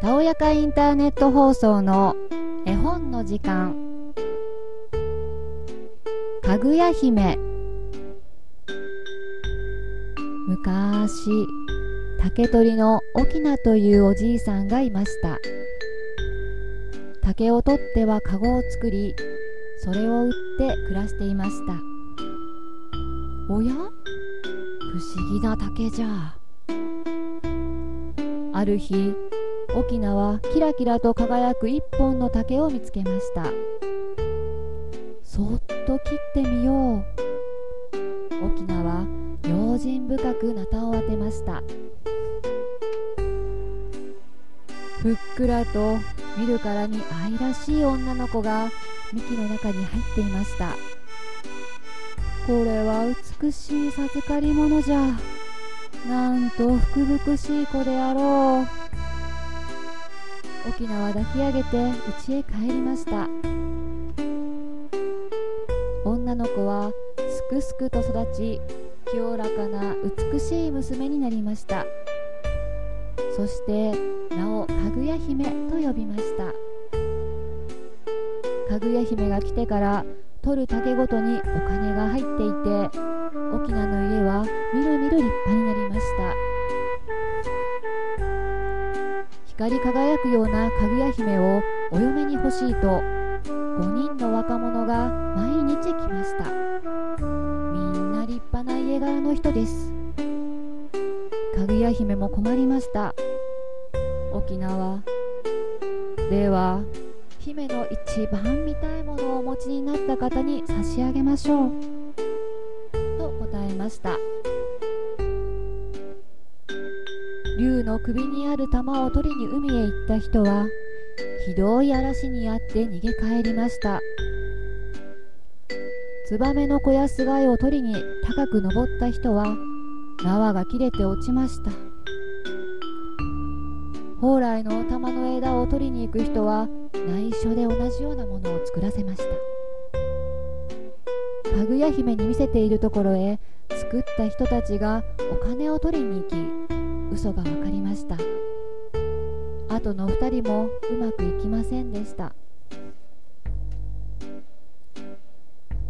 たおやかインターネット放送の絵本の時間。かぐや姫。昔竹取の沖縄というおじいさんがいました。竹を取っては籠を作りそれを売って暮らしていました。おや？不思議な竹じゃ。ある日沖縄はキラキラと輝く一本の竹を見つけました。そっと切ってみよう。沖縄は用心深くなたを当てました。ふっくらと見るからに愛らしい女の子が幹の中に入っていました。これは美しい授かり物じゃ。なんと福々しい子であろう。沖縄抱き上げて家へ帰りました。女の子はすくすくと育ち清らかな美しい娘になりました。そして名をかぐや姫と呼びました。かぐや姫が来てから取る竹ごとにお金が入っていて沖縄の家はみるみる立派になりました。光り輝くようなかぐや姫をお嫁に欲しいと5人の若者が毎日来ました。みんな立派な家柄の人です。かぐや姫も困りました。沖縄。では姫の一番見たいものをお持ちになった方に差し上げましょう。と答えました。竜の首にある玉を取りに海へ行った人はひどい嵐にあって逃げ帰りました。ツバメの小やすがいを取りに高く登った人は縄が切れて落ちました。蓬莱の玉の枝を取りに行く人は内緒で同じようなものを作らせました。かぐや姫に見せているところへ作った人たちがお金を取りに行き嘘が分かりました。後の2人もうまくいきませんでした。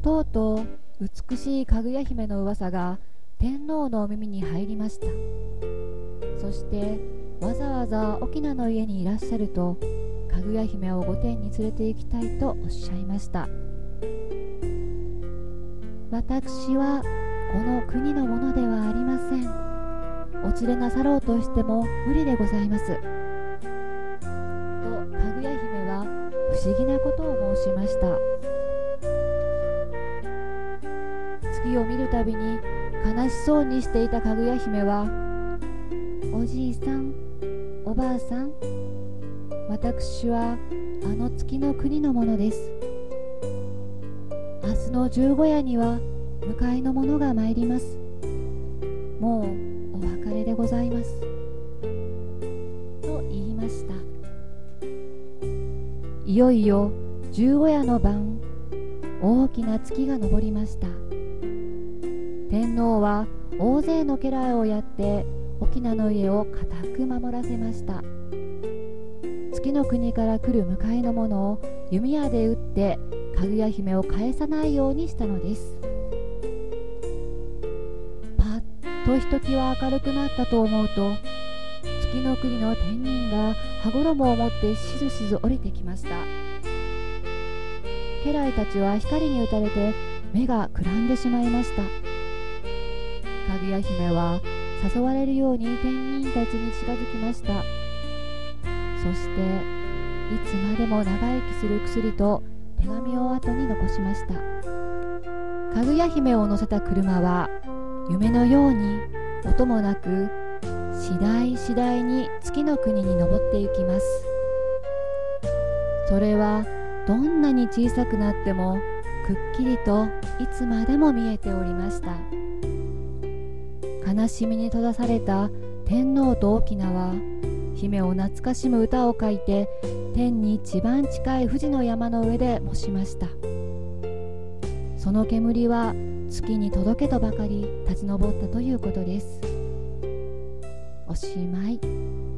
とうとう美しいかぐや姫の噂が天皇のお耳に入りました。そしてわざわざ沖縄の家にいらっしゃるとかぐや姫を御殿に連れて行きたいとおっしゃいました。私はこの国のものではありません。お連れなさろうとしても無理でございます」とかぐや姫は不思議なことを申しました。月を見るたびに悲しそうにしていたかぐや姫は「おじいさんおばあさん私はあの月の国のものです。明日の十五夜には迎えの者が参ります。もういよいよ十五夜の晩大きな月が昇りました。天皇は大勢の家来をやって沖縄の家を固く守らせました。月の国から来る迎えの者を弓矢で撃ってかぐや姫を返さないようにしたのです。パッとひときわ明るくなったと思うと月の国の天人が羽衣を持ってしずしず降りてきました。家来たちは光に打たれて目がくらんでしまいました。かぐや姫は誘われるように天人たちに近づきました。そしていつまでも長生きする薬と手紙を後に残しました。かぐや姫を乗せた車は夢のように音もなく次第次第に月の国に登っていきます。それはどんなに小さくなってもくっきりといつまでも見えておりました。悲しみに閉ざされた天皇と沖縄。姫を懐かしむ歌を書いて天に一番近い富士の山の上で模しました。その煙は月に届けとばかり立ち上ったということです。おしまい。